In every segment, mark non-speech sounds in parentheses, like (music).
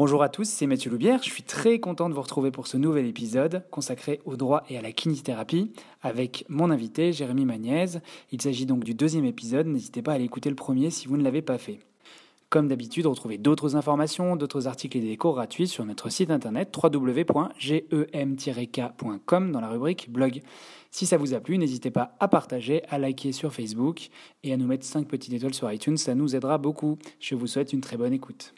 Bonjour à tous, c'est Mathieu Loubière. Je suis très content de vous retrouver pour ce nouvel épisode consacré au droit et à la kinésithérapie avec mon invité Jérémy Magnaise. Il s'agit donc du deuxième épisode. N'hésitez pas à aller écouter le premier si vous ne l'avez pas fait. Comme d'habitude, retrouvez d'autres informations, d'autres articles et des cours gratuits sur notre site internet www.gem-k.com dans la rubrique blog. Si ça vous a plu, n'hésitez pas à partager, à liker sur Facebook et à nous mettre 5 petites étoiles sur iTunes, ça nous aidera beaucoup. Je vous souhaite une très bonne écoute.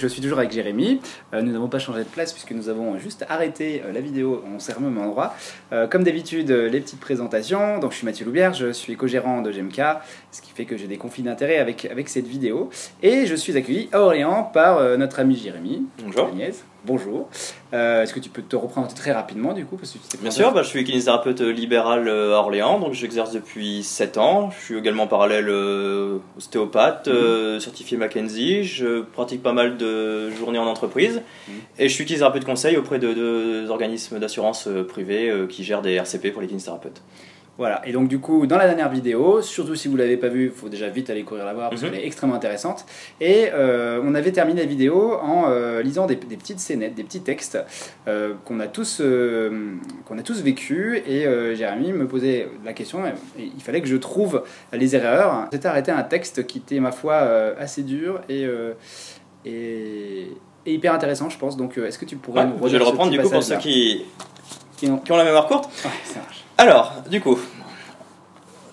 Je suis toujours avec Jérémy. Euh, nous n'avons pas changé de place puisque nous avons juste arrêté euh, la vidéo. On s'est remis au même endroit. Euh, comme d'habitude, les petites présentations. Donc, je suis Mathieu Loubière, je suis co-gérant de GMK, ce qui fait que j'ai des conflits d'intérêts avec, avec cette vidéo. Et je suis accueilli à Orléans par notre ami Jérémy. Bonjour. Agnès. Bonjour. Euh, est-ce que tu peux te représenter très rapidement du coup parce que Bien sûr, bah, je suis kinésithérapeute libéral à Orléans, donc j'exerce depuis 7 ans. Je suis également parallèle euh, ostéopathe, mhm. euh, certifié Mackenzie. Je pratique pas mal de journées en entreprise mhm. et je suis kinésithérapeute conseil auprès de deux organismes d'assurance privés qui gèrent des RCP pour les kinésithérapeutes. Voilà, et donc du coup, dans la dernière vidéo, surtout si vous ne l'avez pas vue, il faut déjà vite aller courir la voir parce mhm. qu'elle est extrêmement intéressante. Et euh, on avait terminé la vidéo en euh, lisant des, petites scénettes, des petits textes euh, qu'on a, tous, qu'on a tous vécu. Et Jérémy me posait la question, il fallait que je trouve les erreurs. J'étais arrêté un texte qui était, ma foi, assez dur et, et, hyper intéressant, je pense. Donc est-ce que tu pourrais nous Je vais le reprendre du coup pour ceux qui, qui ont, la mémoire courte. Ouais, ça marche. Alors, du coup,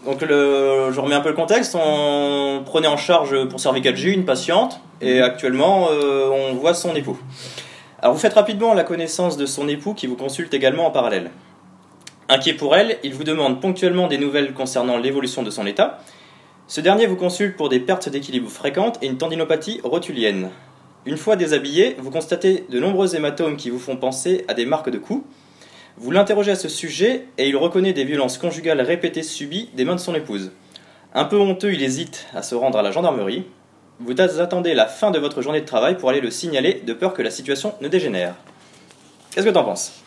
donc le, je remets un peu le contexte. On prenait en charge pour Cervical G une patiente et mhm. actuellement euh, on voit son époux. Alors vous faites rapidement la connaissance de son époux qui vous consulte également en parallèle. Inquiet pour elle, il vous demande ponctuellement des nouvelles concernant l'évolution de son état. Ce dernier vous consulte pour des pertes d'équilibre fréquentes et une tendinopathie rotulienne. Une fois déshabillé, vous constatez de nombreux hématomes qui vous font penser à des marques de coups. Vous l'interrogez à ce sujet et il reconnaît des violences conjugales répétées subies des mains de son épouse. Un peu honteux, il hésite à se rendre à la gendarmerie. Vous attendez la fin de votre journée de travail pour aller le signaler de peur que la situation ne dégénère. Qu'est-ce que tu en penses?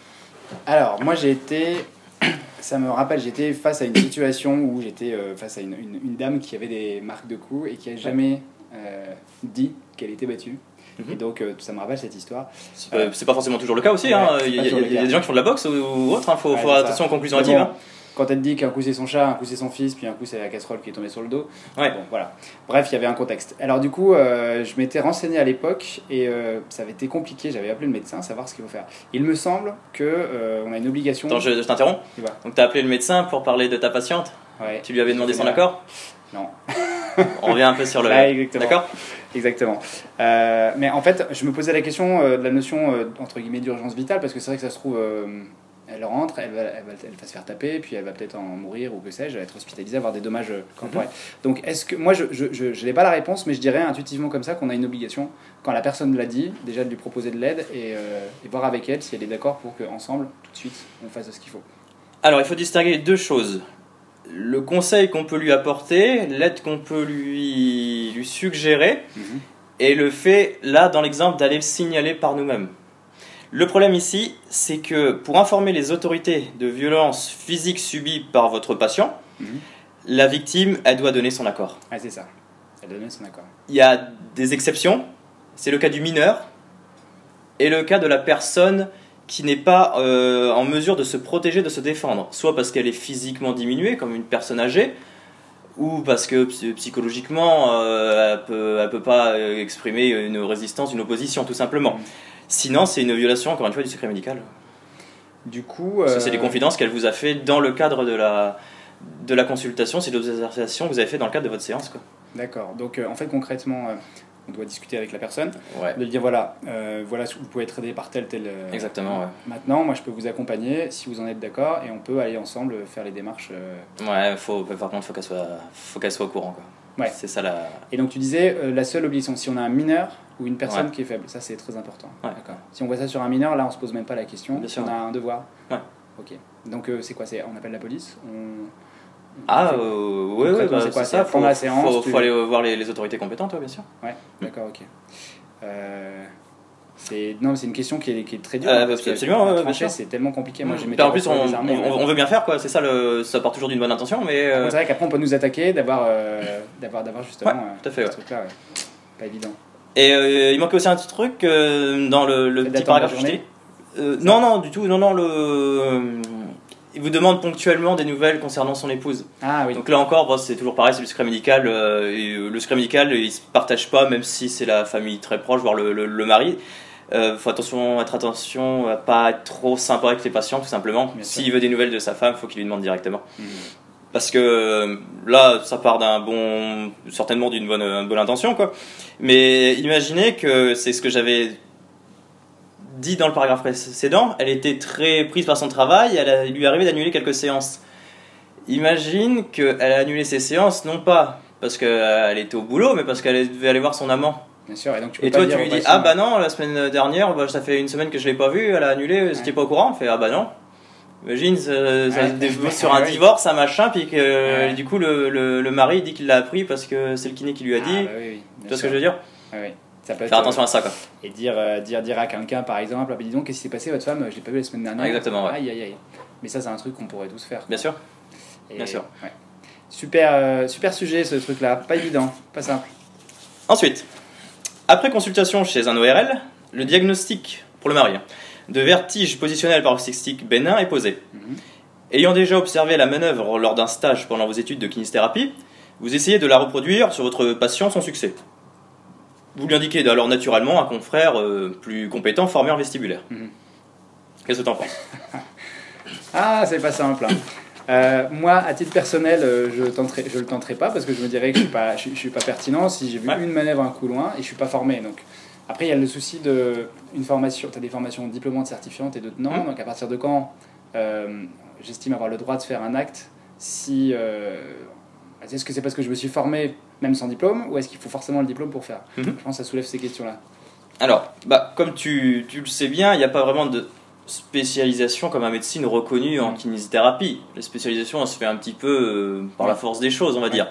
Alors, moi j'ai été. (clears throat) Ça me rappelle, j'étais face à une situation où j'étais euh, face à une, dame qui avait des marques de coups et qui a jamais dit qu'elle était battue. Et mhm. donc, euh, ça me rappelle cette histoire. C'est pas, forcément toujours le cas aussi. hein. il, y a, des gens qui font de la boxe ou, autre. Il hein. faut, faut attention aux conclusions hâtives. Hein. Quand elle dit qu'un coup c'est son chat, un coup c'est son fils, puis un coup c'est la casserole qui est tombée sur le dos. Ouais. Bon, voilà. Bref, il y avait un contexte. Alors, du coup, euh, je m'étais renseigné à l'époque et euh, ça avait été compliqué. J'avais appelé le médecin, savoir ce qu'il faut faire. Il me semble que on a une obligation. Attends, je, t'interromps. Donc, tu as appelé le médecin pour parler de ta patiente? Ouais. Tu lui avais demandé son accord? Non. (laughs) (laughs) on revient un peu sur le. D'accord Exactement. Euh, mais en fait, je me posais la question euh, de la notion euh, entre guillemets d'urgence vitale parce que c'est vrai que ça se trouve, elle rentre, elle va, elle, va, elle va, se faire taper, puis elle va peut-être en mourir ou que sais-je, elle va être hospitalisée, avoir des dommages corporels. Mhm. Donc, est-ce que moi, je je, n'ai pas la réponse, mais je dirais intuitivement comme ça qu'on a une obligation quand la personne l'a dit, déjà de lui proposer de l'aide et, et voir avec elle si elle est d'accord pour qu'ensemble, tout de suite, on fasse ce qu'il faut. Alors, il faut distinguer deux choses le conseil qu'on peut lui apporter, l'aide qu'on peut lui, lui suggérer, mhm. et le fait, là, dans l'exemple, d'aller le signaler par nous-mêmes. Le problème ici, c'est que pour informer les autorités de violences physiques subies par votre patient, mhm. la victime, elle doit donner son accord. Ah, c'est ça. Elle doit donner son accord. Il y a des exceptions. C'est le cas du mineur et le cas de la personne qui n'est pas euh, en mesure de se protéger, de se défendre. Soit parce qu'elle est physiquement diminuée, comme une personne âgée, ou parce que psychologiquement, euh, elle peut, peut pas euh, exprimer une résistance, une opposition, tout simplement. Sinon, c'est une violation, encore une fois, du secret médical. Du coup... c'est des confidences qu'elle vous a fait dans le cadre de la, de la consultation, c'est des observations que vous avez fait dans le cadre de votre séance. D'accord. Donc, en fait, concrètement on doit discuter avec la personne, de lui dire voilà, euh, voilà, vous pouvez être aidé par tel, tel. Euh, Exactement, Maintenant, moi je peux vous accompagner si vous en êtes d'accord et on peut aller ensemble faire les démarches. Euh. Ouais, faut, par contre, faut qu'elle soit, faut qu'elle soit au courant. Quoi. Ouais. C'est ça la. Et donc tu disais, la seule obligation, si on a un mineur ou une personne qui est faible, ça c'est très important. D'accord. Si on voit ça sur un mineur, là on se pose même pas la question. Bien sûr, on a un devoir. Ouais. Ok. Donc c'est quoi? C'est on appelle la police on ah, euh, ouais, ouais, bah, c'est quoi ça Faut, la séance, faut, faut aller voir les, autorités compétentes, bien sûr. Ouais, d'accord, ok. Euh, C'est non, c'est une question qui est, qui est très dure. Euh, absolument, c'est tellement compliqué. Moi, j'ai en plus, on, on, veut bien faire quoi. C'est ça, le, ça part toujours d'une bonne intention, mais. Euh... C'est vrai qu'après, on peut nous attaquer d'avoir, euh, d'avoir, d'avoir justement. Ouais, tout à fait. Ce truc-là, pas évident. Et il manquait aussi un petit truc dans le, le petit paragraphe non, non, du tout. Non, non, le il vous demande ponctuellement des nouvelles concernant son épouse. Ah oui. Donc là encore, c'est toujours pareil, c'est le secret médical. Euh, et euh, le secret médical, il se partage pas, même si c'est la famille très proche, voire le, le, mari. Euh, faut attention, être attention à pas être trop sympa avec les patients, tout simplement. S'il veut des nouvelles de sa femme, faut qu'il lui demande directement. Hmm. Parce que euh, là, ça part d'un bon, certainement d'une bonne, bonne intention, quoi. Mais imaginez que c'est ce que j'avais dit dans le paragraphe précédent, elle était très prise par son travail, elle lui arrivait d'annuler quelques séances. Imagine qu'elle a annulé ses séances, non pas parce qu'elle était au boulot, mais parce qu'elle devait aller voir son amant. Bien sûr, et donc tu Et toi, tu lui dis Ah bah non, la semaine dernière, bah, ça fait une semaine que je l'ai pas vue, elle a annulé, ouais. c'était pas au courant. On fait Ah bah non. Imagine, ça, sur un divorce, un machin, puis que du coup le, le, mari dit qu'il l'a appris parce que c'est le kiné qui lui a ah, dit. bah oui, tu vois ce que je veux dire oui. Faire attention à ça, quoi. Et dire, euh, dire, dire à quelqu'un, par exemple, ah, dis donc, qu'est-ce qui s'est passé, votre femme Je l'ai pas vu la semaine dernière. Exactement, ouais. Aïe, aïe, aïe. Mais ça, c'est un truc qu'on pourrait tous faire. Bien sûr. Bien sûr. Super, euh, super sujet, ce truc-là. Pas évident, pas simple. Ensuite, après consultation chez un ORL, le diagnostic pour le mari de vertige positionnel paroxystique bénin est posé. Mhm. Ayant déjà observé la manœuvre lors d'un stage pendant vos études de kinésithérapie, vous essayez de la reproduire sur votre patient sans succès. Vous lui indiquez alors naturellement un confrère euh, plus compétent formé en vestibulaire. Mhm. Qu'est-ce que tu en penses? (laughs) Ah, c'est pas simple. Hein. Euh, moi, à titre personnel, euh, je tenterai, je le tenterai pas parce que je me dirais que je suis pas, je, suis pas pertinent si j'ai vu une manœuvre un coup loin et je suis pas formé. Donc après, il y a le souci de une formation. Tu as des formations diplômantes certifiantes et d'autres non. Mhm. Donc à partir de quand j'estime avoir le droit de faire un acte si est-ce que c'est parce que je me suis formé même sans diplôme, ou est-ce qu'il faut forcément le diplôme pour faire mhm. Je pense que ça soulève ces questions-là. Alors, bah, comme tu, tu le sais bien, il n'y a pas vraiment de spécialisation comme un médecine reconnue en mhm. kinésithérapie. La spécialisation, elle se fait un petit peu euh, par la force des choses, on va dire.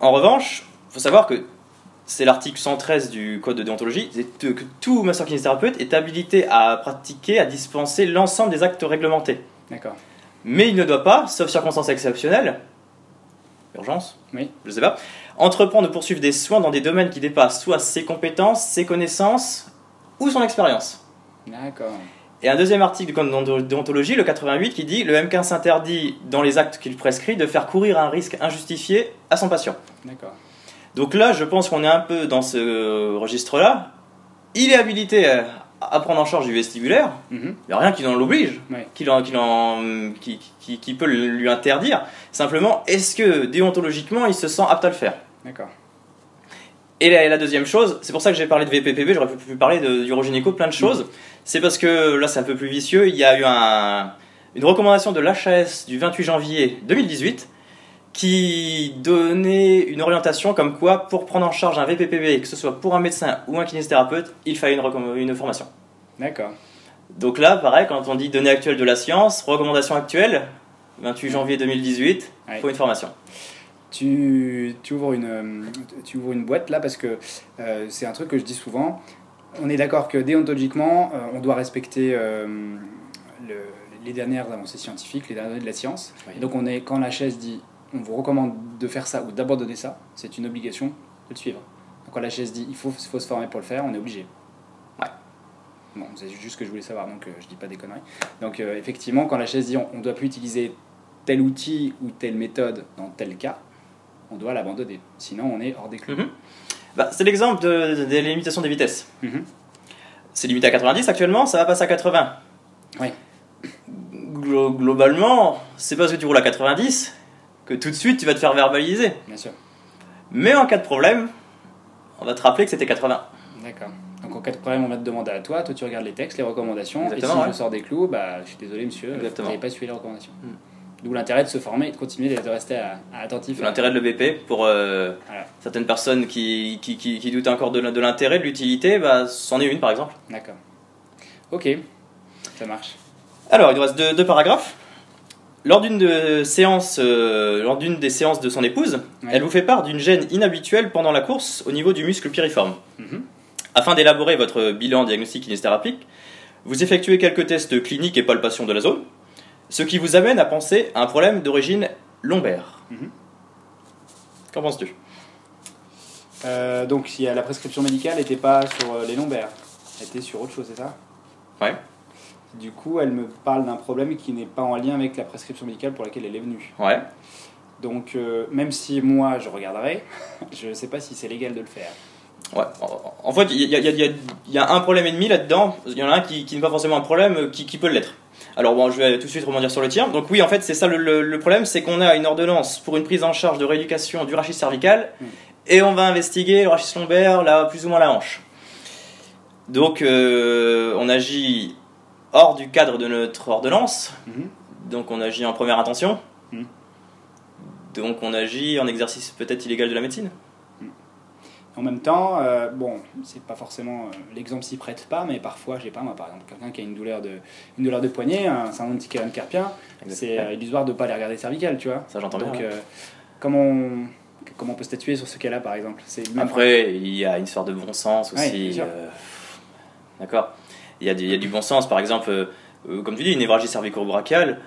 En revanche, il faut savoir que c'est l'article 113 du Code de déontologie, c'est que tout master kinésithérapeute est habilité à pratiquer, à dispenser l'ensemble des actes réglementés. D'accord. Mais il ne doit pas, sauf circonstances exceptionnelles, urgence, oui. je sais pas, entreprendre de poursuivre des soins dans des domaines qui dépassent soit ses compétences, ses connaissances ou son expérience. D'accord. Et un deuxième article du Code de déontologie, le 88, qui dit le M15 s'interdit, dans les actes qu'il prescrit, de faire courir un risque injustifié à son patient. D'accord. Donc là, je pense qu'on est un peu dans ce registre-là. Il est habilité à prendre en charge du vestibulaire, mhm. il n'y a rien qui l'oblige, qui, qui, qui, peut lui interdire. Simplement, est-ce que déontologiquement, il se sent apte à le faire? D'accord. Et la, deuxième chose, c'est pour ça que j'ai parlé de VPPB, j'aurais pu parler d'urogénico, plein de choses. Mhm. C'est parce que là, c'est un peu plus vicieux. Il y a eu un, une recommandation de l'HAS du 28 janvier 2018 qui donnait une orientation comme quoi, pour prendre en charge un VPPB, que ce soit pour un médecin ou un kinésithérapeute, il fallait une, une formation. D'accord. Donc là, pareil, quand on dit données actuelles de la science, recommandation actuelle, 28 janvier 2018, il faut une formation. Tu, tu, ouvres une, tu ouvres une boîte là parce que euh, c'est un truc que je dis souvent. On est d'accord que déontologiquement, euh, on doit respecter euh, le, les dernières avancées scientifiques, les dernières de la science. donc on est, quand la chaise dit on vous recommande de faire ça ou d'abandonner ça, c'est une obligation de le suivre. Donc quand la chaise dit il faut, faut se former pour le faire, on est obligé. Bon, c'est juste ce que je voulais savoir, donc euh, je dis pas des conneries. Donc euh, effectivement, quand la chaise dit on ne doit plus utiliser tel outil ou telle méthode dans tel cas, on doit l'abandonner. Sinon, on est hors des clous. Mhm. bah, c'est l'exemple de, des limitations des vitesses. Mhm. C'est limité à 90 actuellement, ça va passer à 80. Oui. globalement, c'est parce que tu roules à 90 que tout de suite tu vas te faire verbaliser. Bien sûr. Mais en cas de problème, on va te rappeler que c'était 80. D'accord. Donc en cas de problème, on va te demander à toi, toi tu regardes les textes, les recommandations, Exactement, et si je sors des clous, bah, je suis désolé monsieur, vous n'avez pas suivi les recommandations. Hmm. D'où l'intérêt de se former et de continuer de rester à, attentif. L'intérêt de l'EBP pour euh, certaines personnes qui, qui, qui, doutent encore de, de l'intérêt, de l'utilité, bah, c'en est une par exemple. D'accord. Ok, ça marche. Alors, il nous reste deux paragraphes. Lors d'une de séance, euh, lors d'une des séances de son épouse, elle vous fait part d'une gêne inhabituelle pendant la course au niveau du muscle piriforme. Mhm. Afin d'élaborer votre bilan diagnostique kinésithérapeutique, vous effectuez quelques tests cliniques et palpations de la zone, ce qui vous amène à penser à un problème d'origine lombaire. Mhm. Qu'en penses-tu? Euh, Donc, si la prescription médicale n'était pas sur euh, les lombaires, elle était sur autre chose, c'est ça? Ouais. Du coup, elle me parle d'un problème qui n'est pas en lien avec la prescription médicale pour laquelle elle est venue. Ouais. Donc, euh, même si moi je regarderai, (laughs) je ne sais pas si c'est légal de le faire. Ouais. En fait, il y, a, un problème et demi là-dedans. Il y en a un qui, n'est pas forcément un problème, qui, qui peut l'être. Alors bon, je vais tout de suite rebondir sur le tien. Donc oui, en fait, c'est ça le, problème, c'est qu'on a une ordonnance pour une prise en charge de rééducation du rachis cervical, mm. et on va investiguer le rachis lombaire, là, plus ou moins la hanche. Donc euh, on agit hors du cadre de notre ordonnance, mm-hmm. donc on agit en première intention, mm. donc on agit en exercice peut-être illégal de la médecine. En même temps, euh, bon, c'est pas forcément euh, l'exemple s'y prête pas, mais parfois, j'ai pas moi par exemple quelqu'un qui a une douleur de une douleur de poignet, un syndrome de carpien, c'est euh, illusoire de pas les regarder cervicales, tu vois. Ça j'entends Donc, comment on, comment on peut statuer sur ce cas-là par exemple? Après, il y a une sorte de bon sens aussi. D'accord. Il y, a du, il y a du bon sens, par exemple, comme tu dis, une névralgie cervico-brachiale,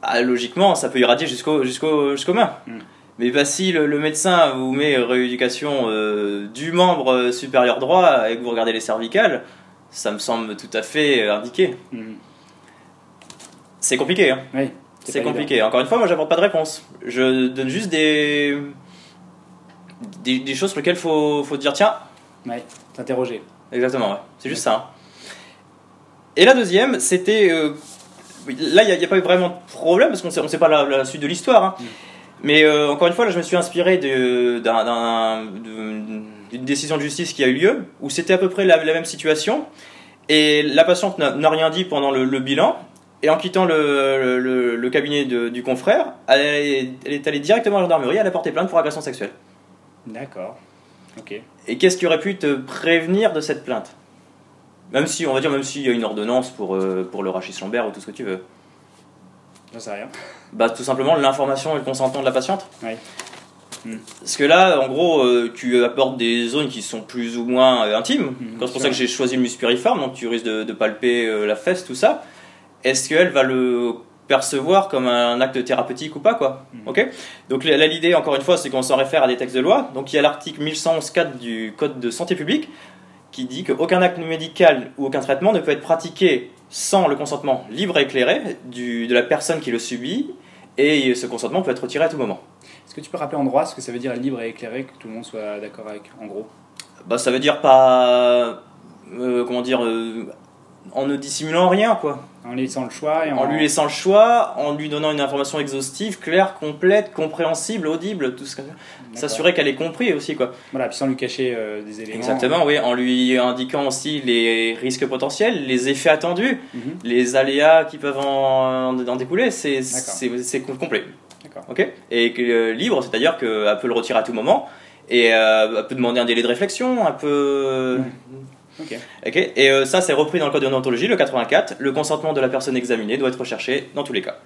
ah, logiquement, ça peut irradier jusqu'au jusqu'au jusqu'aux mains. Hmm. Mais bah, si le, médecin vous met rééducation euh, du membre supérieur droit et que vous regardez les cervicales, ça me semble tout à fait indiqué. Mhm. C'est compliqué. Hein. Oui, c'est compliqué. Encore une fois, moi, j'apporte pas de réponse. Je donne juste des, des, choses sur lesquelles il faut, faut dire tiens. T'interroger. Exactement, c'est juste ça. Hein. Et la deuxième, c'était. Euh, là, il n'y a, pas eu vraiment de problème parce qu'on ne sait pas la, suite de l'histoire. Hein. Mhm. Mais euh, encore une fois, là, je me suis inspiré d'une décision de justice qui a eu lieu, où c'était à peu près la, même situation, et la patiente n'a rien dit pendant le, bilan, et en quittant le, cabinet du confrère, elle est, elle est, allée directement à la gendarmerie, elle a porté plainte pour agression sexuelle. D'accord. Ok. Et qu'est-ce qui aurait pu te prévenir de cette plainte? Même si, on va dire, même s'il y a une ordonnance pour, euh, pour le rachis lombaire ou tout ce que tu veux. J'en sais rien. Bah, tout simplement l'information et le consentement de la patiente. Oui. Hmm. Parce que là, en gros, euh, tu apportes des zones qui sont plus ou moins euh, intimes. Hmm, c'est pour ça que j'ai choisi le muspiriforme, donc tu risques de, palper euh, la fesse, tout ça. Est-ce qu'elle va le percevoir comme un acte thérapeutique ou pas quoi hmm. ok donc là l'idée encore une fois c'est qu'on s'en réfère à des textes de loi donc il y a l'article 1111.4 du code de santé publique qui dit qu'aucun acte médical ou aucun traitement ne peut être pratiqué sans le consentement libre et éclairé du, de la personne qui le subit, et ce consentement peut être retiré à tout moment. Est-ce que tu peux rappeler en droit ce que ça veut dire libre et éclairé, que tout le monde soit d'accord avec, en gros? Bah, Ça veut dire pas. Euh, comment dire euh, en ne dissimulant rien, quoi. En lui laissant le choix. Et en... lui laissant le choix, en lui donnant une information exhaustive, claire, complète, compréhensible, audible, tout ce que S'assurer qu'elle est comprise aussi, quoi. Voilà, puis sans lui cacher euh, des éléments. Exactement, oui, en lui indiquant aussi les risques potentiels, les effets attendus, mhm. les aléas qui peuvent en, en découler, c'est complet. D'accord. Ok? Et que, euh, libre, c'est-à-dire qu'elle peut le retirer à tout moment, et euh, elle peut demander un délai de réflexion, un peu. Ok. Et euh, ça, c'est repris dans le code de déontologie, le 84. Le consentement de la personne examinée doit être recherché dans tous les cas.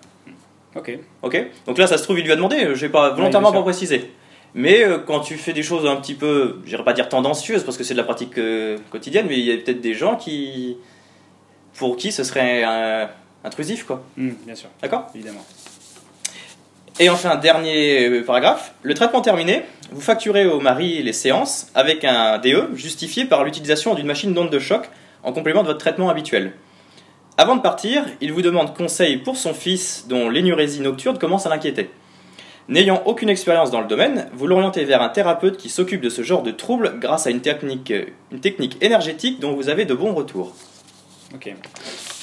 Ok. Ok. Donc là, ça se trouve, il lui a demandé. Je vais pas volontairement pas préciser. Mais euh, quand tu fais des choses un petit peu, je pas dire tendancieuses parce que c'est de la pratique euh, quotidienne, mais il y a peut-être des gens qui, pour qui ce serait intrusif, quoi. Hmm, bien sûr. D'accord? Évidemment. Et enfin, dernier paragraphe. Le traitement terminé, vous facturez au mari les séances avec un DE justifié par l'utilisation d'une machine d'onde de choc en complément de votre traitement habituel. Avant de partir, il vous demande conseil pour son fils dont l'énurésie nocturne commence à l'inquiéter. N'ayant aucune expérience dans le domaine, vous l'orientez vers un thérapeute qui s'occupe de ce genre de troubles grâce à une technique, une technique énergétique dont vous avez de bons retours. Ok.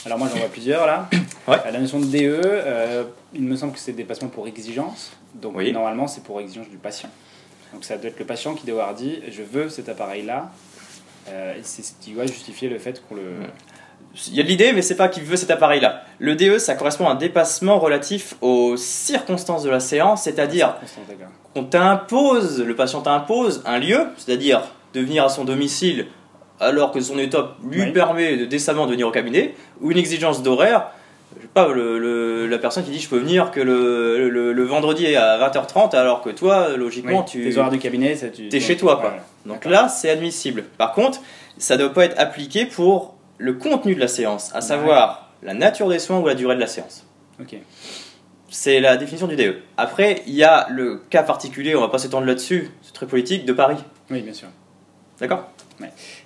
Alors moi j'en vois plusieurs là. (coughs) Ouais. La notion de DE, euh, il me semble que c'est dépassement pour exigence. Donc normalement c'est pour exigence du patient. Donc ça doit être le patient qui doit avoir dit je veux cet appareil-là. Euh, c'est ce qui doit justifier le fait qu'on le. Il y a de l'idée, mais c'est pas qu'il veut cet appareil-là. Le DE, ça correspond à un dépassement relatif aux circonstances de la séance, c'est-à-dire qu'on t'impose, le patient t'impose un lieu, c'est-à-dire de venir à son domicile alors que son état lui permet de décemment de venir au cabinet, ou une exigence d'horaire, pas le, la personne qui dit je peux venir que le, le, vendredi à 20h30 alors que toi logiquement tu tes horaires du cabinet tu es chez toi quoi. donc là c'est admissible. Par contre ça ne doit pas être appliqué pour le contenu de la séance à savoir la nature des soins ou la durée de la séance. Ok. C'est la définition du DE après il y a le cas particulier on va pas s'étendre là-dessus c'est très politique de Paris. Oui bien sûr. D'accord?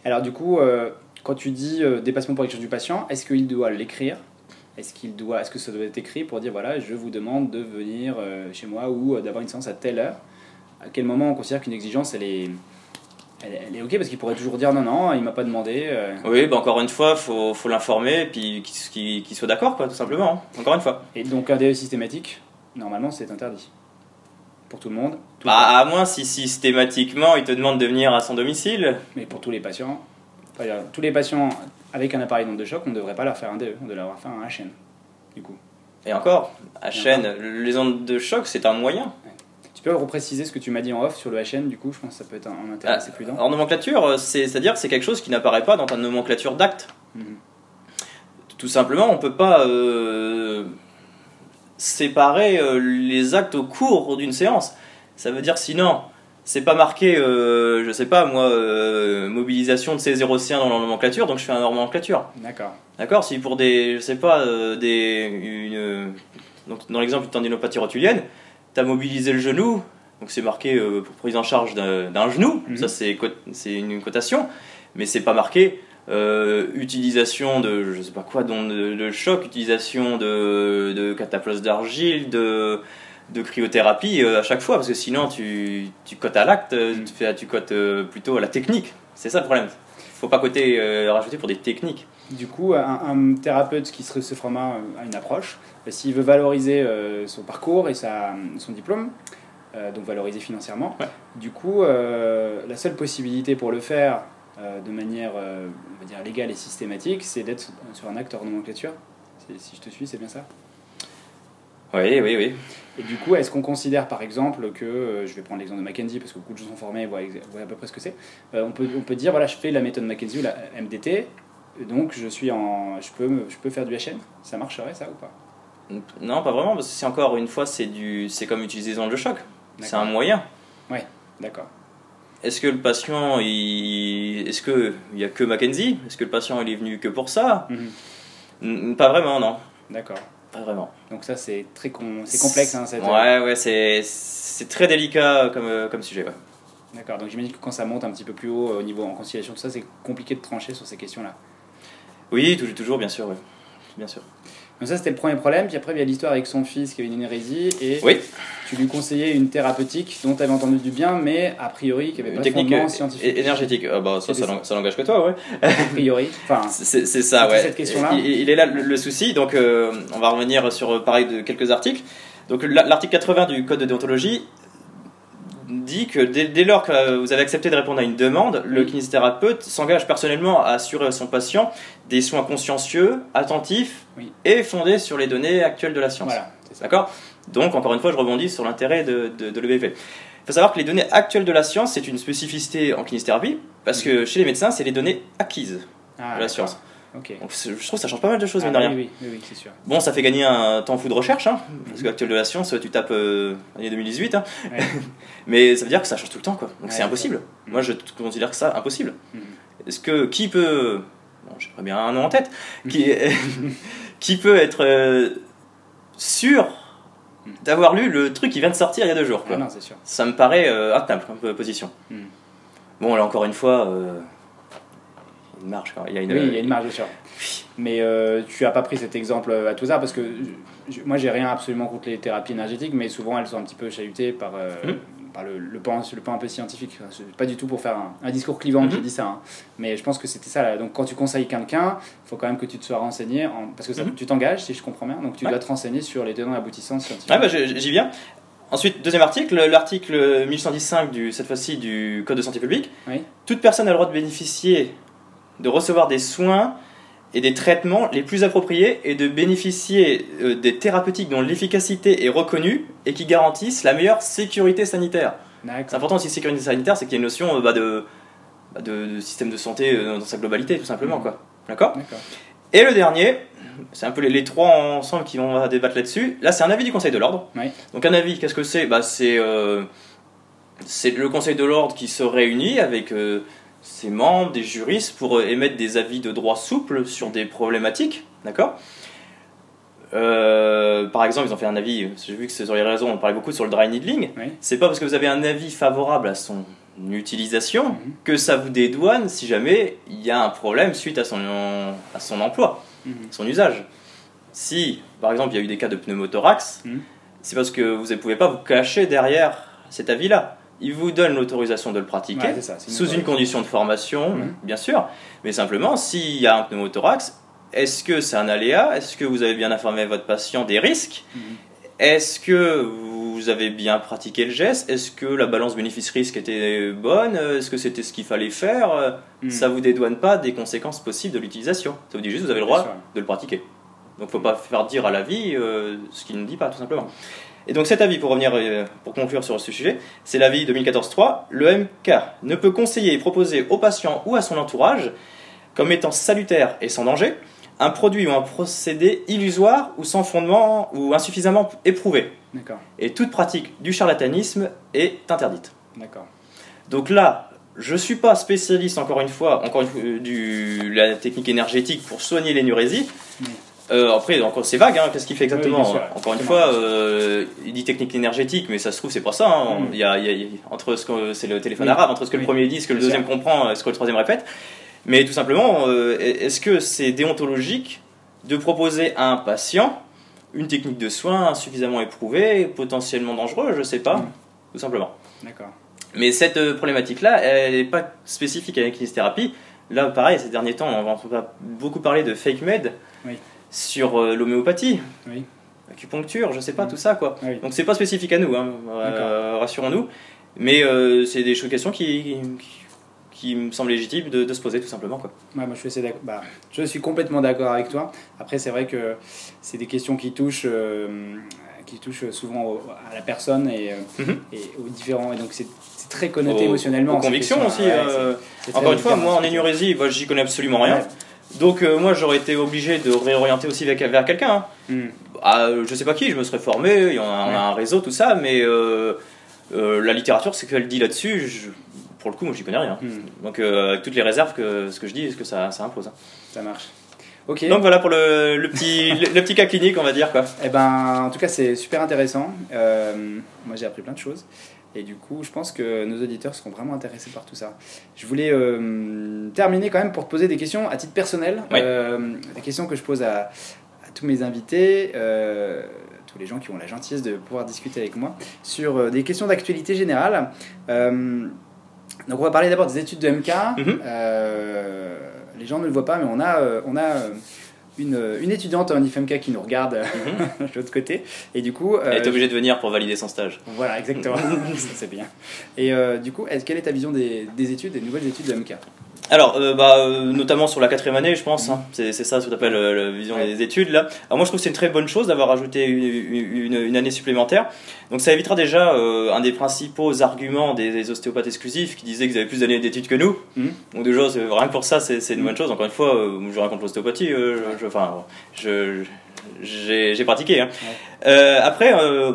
Alors du coup euh, quand tu dis euh, dépassement pour quelque du patient est-ce qu'il doit l'écrire? Est-ce qu'il doit, est-ce que ça doit être écrit pour dire voilà, je vous demande de venir euh, chez moi ou euh, d'avoir une séance à telle heure? À quel moment on considère qu'une exigence elle est, elle, est ok? Parce qu'il pourrait toujours dire non non, il m'a pas demandé. Euh. Oui, bah encore une fois, faut, faut l'informer et puis qu'il soit d'accord quoi, tout simplement. Hein. Encore une fois. Et donc un DE systématique, normalement c'est interdit pour tout le monde. bah, à moins si systématiquement il te demande de venir à son domicile. Mais pour tous les patients, tous les patients avec un appareil d'onde de choc, on ne devrait pas leur faire un DE, on devrait leur faire un HN, du coup. Et encore, HN, les ondes de choc, c'est un moyen. Tu peux repréciser ce que tu m'as dit en off sur le HN, du coup, je pense que ça peut être un, intérêt assez prudent. En nomenclature, c'est-à-dire c'est quelque chose qui n'apparaît pas dans ta nomenclature d'acte. Mhm. Tout simplement, on ne peut pas euh, séparer euh, les actes au cours d'une séance. Ça veut dire sinon, c'est pas marqué, euh, je sais pas moi, euh, mobilisation de C01 dans la nomenclature, donc je fais un nomenclature. D'accord. D'accord Si pour des, je sais pas, euh, des, une, donc dans l'exemple d'une tendinopathie rotulienne, tu as mobilisé le genou, donc c'est marqué pour prise en charge d'un genou, mhm. ça c'est une cotation, mais c'est pas marqué utilisation de, je sais pas quoi, de, de choc, utilisation de, de cataplasme d'argile, de de cryothérapie euh, à chaque fois, parce que sinon tu, tu cotes à l'acte, euh, mm. tu, tu cotes euh, plutôt à la technique. C'est ça le problème. faut pas coter, rajouter pour des techniques. Du coup, un, thérapeute qui se, se fera à une approche, s'il veut valoriser son parcours et sa, son diplôme, donc valoriser financièrement, du coup, la seule possibilité pour le faire de manière on va dire, légale et systématique, c'est d'être sur un acte hors nomenclature. Si je te suis, c'est bien ça? Oui, oui, oui. Et du coup, est-ce qu'on considère par exemple que, euh, je vais prendre l'exemple de Mackenzie parce que beaucoup de gens sont formés et voient, à peu près ce que c'est, euh, on, peut, on peut dire, voilà, je fais la méthode Mackenzie ou la MDT, donc je, suis en, je, peux, je peux faire du HN Ça marcherait ça ou pas? Non, pas vraiment, parce que c'est encore une fois, c'est comme utiliser les ondes de choc. C'est un moyen. Oui, d'accord. Est-ce que le patient, il... est-ce qu'il n'y a que Mackenzie? Est-ce que le patient il est venu que pour ça? Mhm. Pas vraiment, non. D'accord. Pas vraiment. Donc ça, c'est très c'est complexe. Hein, cette... Ouais, ouais, c'est, c'est très délicat comme, euh, comme sujet. Ouais. D'accord, donc j'imagine que quand ça monte un petit peu plus haut euh, au niveau en conciliation, tout ça, c'est compliqué de trancher sur ces questions-là. Oui, toujours, bien sûr, bien sûr. Donc ça, c'était le premier problème. Puis après, il y a l'histoire avec son fils qui avait une hérésie. Et oui. tu lui conseillais une thérapeutique dont tu avais entendu du bien, mais a priori, qui avait pas technique de scientifique. énergétique. Ah bah, ça, ça, n'engage que toi, ouais. A priori. Enfin, (laughs) c'est ça, ouais. Cette question-là. Il, est là le, souci. Donc, euh, on va revenir sur, pareil, de quelques articles. Donc, l'article 80 du Code de déontologie dit que dès, lors que vous avez accepté de répondre à une demande, le kinésithérapeute s'engage personnellement à assurer à son patient des soins consciencieux, attentifs et fondés sur les données actuelles de la science. D'accord? Donc, encore une fois, je rebondis sur l'intérêt de, de, l'EBV. Il faut savoir que les données actuelles de la science, c'est une spécificité en kinésithérapie, parce que chez les médecins, c'est les données acquises ah, de la science. Donc, je trouve que ça change pas mal de choses, ah, mais oui, oui, oui, c'est sûr. Bon, ça fait gagner un temps fou de recherche, hein, parce que l'actuel de la science, tu tapes euh, l'année 2018, hein. (laughs) mais ça veut dire que ça change tout le temps, quoi. Donc c'est impossible. Moi, je considère que ça impossible. Mm. Est-ce que qui peut, bon, j'ai bien un nom en tête, qui, (laughs) (laughs) qui peut être euh, sûr mm. d'avoir lu le truc qui vient de sortir il y a deux jours, quoi? Ah non, c'est sûr. Ça me paraît euh, intenable comme position. Mm. Bon, là encore une fois. Euh, une marge. Il y a une, oui, il y a une marge, bien sûr. Mais euh, tu n'as pas pris cet exemple à tout ça parce que moi, j'ai rien absolument contre les thérapies énergétiques, mais souvent elles sont un petit peu chahutées par, euh, par le, le, pan, le pan un peu scientifique. Pas du tout pour faire un, discours clivant qui hmm. dit ça. Hein. Mais je pense que c'était ça. Là. Donc, quand tu conseilles quelqu'un, il faut quand même que tu te sois renseigné en, parce que ça, hmm. tu t'engages, si je comprends bien. Donc, tu dois te renseigner sur les tenants et aboutissants scientifiques. Ah, bah, j'y viens. Ensuite, deuxième article, l'article 1115 du, cette fois-ci du Code de santé publique. Oui. Toute personne a le droit de bénéficier de recevoir des soins et des traitements les plus appropriés et de bénéficier euh, des thérapeutiques dont l'efficacité est reconnue et qui garantissent la meilleure sécurité sanitaire. C'est important aussi, sécurité sanitaire, c'est qu'il y a une notion euh, bah, bah, de, de, système de santé euh, dans sa globalité, tout simplement. Mmh. D'accord Et le dernier, c'est un peu les, trois ensemble qui vont débattre là-dessus. Là, c'est un avis du Conseil de l'ordre. Donc un avis, qu'est-ce que c'est? Bah, c'est, c'est le Conseil de l'ordre qui se réunit avec ses membres, des juristes, pour émettre des avis de droit souple sur des problématiques. D'accord? Euh, par exemple, ils ont fait un avis, j'ai vu que c'est sur les réseaux, on parlait beaucoup sur le dry needling. C'est pas parce que vous avez un avis favorable à son utilisation mhm. que ça vous dédouane si jamais il y a un problème suite à son, à son emploi, mhm. son usage. Si, par exemple, il y a eu des cas de pneumothorax, mhm. c'est parce que vous ne pouvez pas vous cacher derrière cet avis-là. Il vous donne l'autorisation de le pratiquer, sous une condition de formation, bien sûr, mais simplement, s'il y a un pneumothorax, est-ce que c'est un aléa? Est-ce que vous avez bien informé votre patient des risques? Mhm. Est-ce que vous avez bien pratiqué le geste? Est-ce que la balance bénéfice-risque était bonne? Est-ce que c'était ce qu'il fallait faire? Mhm. Ça ne vous dédouane pas des conséquences possibles de l'utilisation. Ça vous dit juste que vous avez le droit de le pratiquer. Donc il ne faut pas faire dire à l'avis euh, ce qu'il ne dit pas, tout simplement. Et donc cet avis, pour revenir, euh, pour conclure sur ce sujet, c'est l'avis 2014-3. Le MK ne peut conseiller et proposer au patient ou à son entourage comme étant salutaire et sans danger un produit ou un procédé illusoire ou sans fondement ou insuffisamment éprouvé. Et toute pratique du charlatanisme est interdite. D'accord. Donc là, je ne suis pas spécialiste, encore une fois, encore une du la technique énergétique pour soigner l'énurésie. Euh, après, encore c'est vague, hein, qu'est-ce qu'il fait exactement Encore une fois, euh, il dit technique énergétique, mais ça se trouve c'est pas ça. Hein. Mm. Il, y a, entre ce que c'est le téléphone arabe, entre ce que le premier dit, ce que le deuxième comprend, ce que le troisième répète. Mais tout simplement, euh, est-ce que c'est déontologique de proposer à un patient une technique de soins suffisamment éprouvée, potentiellement dangereuse, je sais pas, mm. tout simplement. D'accord. Mais cette euh, problématique-là, elle n'est pas spécifique à la kinésithérapie. Là, pareil, ces derniers temps, on va beaucoup parler de fake med sur euh, l'homéopathie. Oui. Acupuncture, je sais pas, mm. tout ça quoi. Oui. Donc c'est pas spécifique à nous, hein, rassurons-nous. Mais c'est des questions qui, qui me semble légitime de, se poser tout simplement. Quoi. moi, je, suis bah, je suis complètement d'accord avec toi. Après, c'est vrai que c'est des questions qui touchent, euh, qui touchent souvent à la personne et, euh, mhm. et aux différents. Et donc, c'est très connoté émotionnellement. Aux convictions aussi. Euh, encore une fois, moi en énurésie, bah, j'y connais absolument rien. Donc moi j'aurais été obligé de réorienter aussi vers, vers quelqu'un. Hein. Ah, je sais pas qui, je me serais formé, il y en a, on a un réseau, tout ça, mais la littérature, c'est qu'elle dit là-dessus, je, pour le coup, moi, j'y connais rien. Hmm. Donc, euh, avec toutes les réserves que ce que je dis, est-ce que ça, ça impose. Hein. Ça marche. Ok. Donc voilà pour le, le petit, le, petit cas clinique, on va dire quoi. Eh ben, en tout cas, c'est super intéressant. Euh, moi, j'ai appris plein de choses. Et du coup, je pense que nos auditeurs seront vraiment intéressés par tout ça. Je voulais euh, terminer quand même pour te poser des questions à titre personnel. des questions que je pose à, à tous mes invités tous les gens qui ont la gentillesse de pouvoir discuter avec moi sur des questions d'actualité générale. Donc on va parler d'abord des études de MK. Mhm. Euh, les gens ne le voient pas, mais on a, euh, on a euh, une, une, étudiante en IFMK qui nous regarde mhm. (laughs) de l'autre côté. Et du coup, Elle est obligée de venir pour valider son stage. Voilà, exactement. (laughs) (laughs) c'est bien. Et du coup, quelle est ta vision des, des études, des nouvelles études de MK alors, euh, bah, euh, notamment sur la quatrième année, je pense, hein. c'est, ça ce qu'on appelle euh, la vision des études. Là. Alors moi, je trouve que c'est une très bonne chose d'avoir ajouté une, une, année supplémentaire. Donc ça évitera déjà un des principaux arguments des, ostéopathes exclusifs qui disaient qu'ils avaient plus d'années d'études que nous. Mmh. Donc déjà, rien que pour ça, c'est, une bonne chose. Encore une fois, je raconte l'ostéopathie, je, enfin, je, j'ai pratiqué. Hein. Euh, après, euh,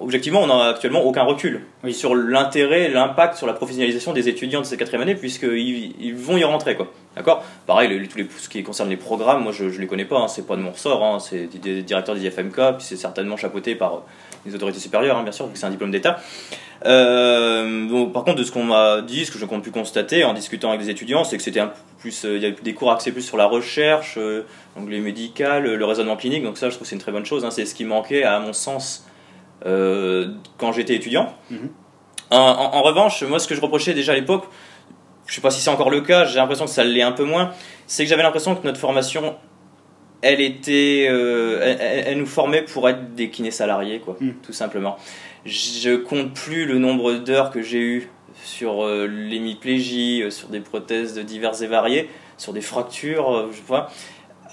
objectivement, on n'a actuellement aucun recul sur l'intérêt, l'impact sur la professionnalisation des étudiants de cette quatrième année, puisqu'ils ils vont y rentrer. quoi. D'accord? Pareil, les, les, ce qui concerne les programmes, moi je ne les connais pas, hein, c'est pas de mon ressort, hein, c'est des directeurs des IFMK, puis c'est certainement chapeauté par les autorités supérieures, hein, bien sûr, vu que c'est un diplôme d'État. Euh, par contre, de ce qu'on m'a dit, ce que j'ai pu constater en discutant avec des étudiants, c'est que c'était un plus, euh, il y a des cours axés plus sur la recherche, euh, l'anglais médical, le raisonnement clinique. Donc ça, je trouve que c'est une très bonne chose. Hein, c'est ce qui manquait, à mon sens, quand j'étais étudiant. Mhm. En, revanche, moi, ce que je reprochais déjà à l'époque, je sais pas si c'est encore le cas, j'ai l'impression que ça l'est un peu moins, c'est que j'avais l'impression que notre formation elle était, elle, nous formait pour être des kinés salariés, quoi, mhm. tout simplement. Je compte plus le nombre d'heures que j'ai eu sur euh, l'hémiplégie, euh, sur des prothèses diverses et variées, sur des fractures, euh, je vois.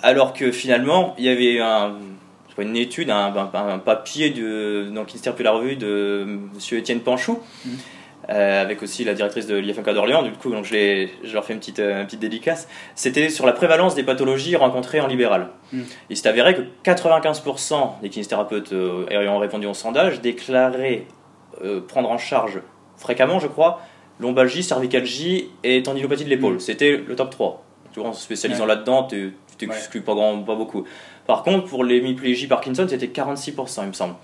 Alors que finalement, il y avait un, une étude, un, papier de, dans le de la Revue de M. Étienne Panchou, mmh. avec aussi la directrice de l'IFMK d'Orléans, du coup, donc je, je leur fais une petite, une petite dédicace. C'était sur la prévalence des pathologies rencontrées en libéral. Mm. Il s'est avéré que 95% des kinésithérapeutes ayant répondu au sondage déclaraient prendre en charge fréquemment, je crois, lombalgie, cervicalgie et tendilopathie de l'épaule. Mm. C'était le top 3. Tu vois, en se spécialisant là-dedans, tu t'exclus pas, grand, pas beaucoup. Par contre, pour l'hémiplégie Parkinson, c'était 46%, il me semble.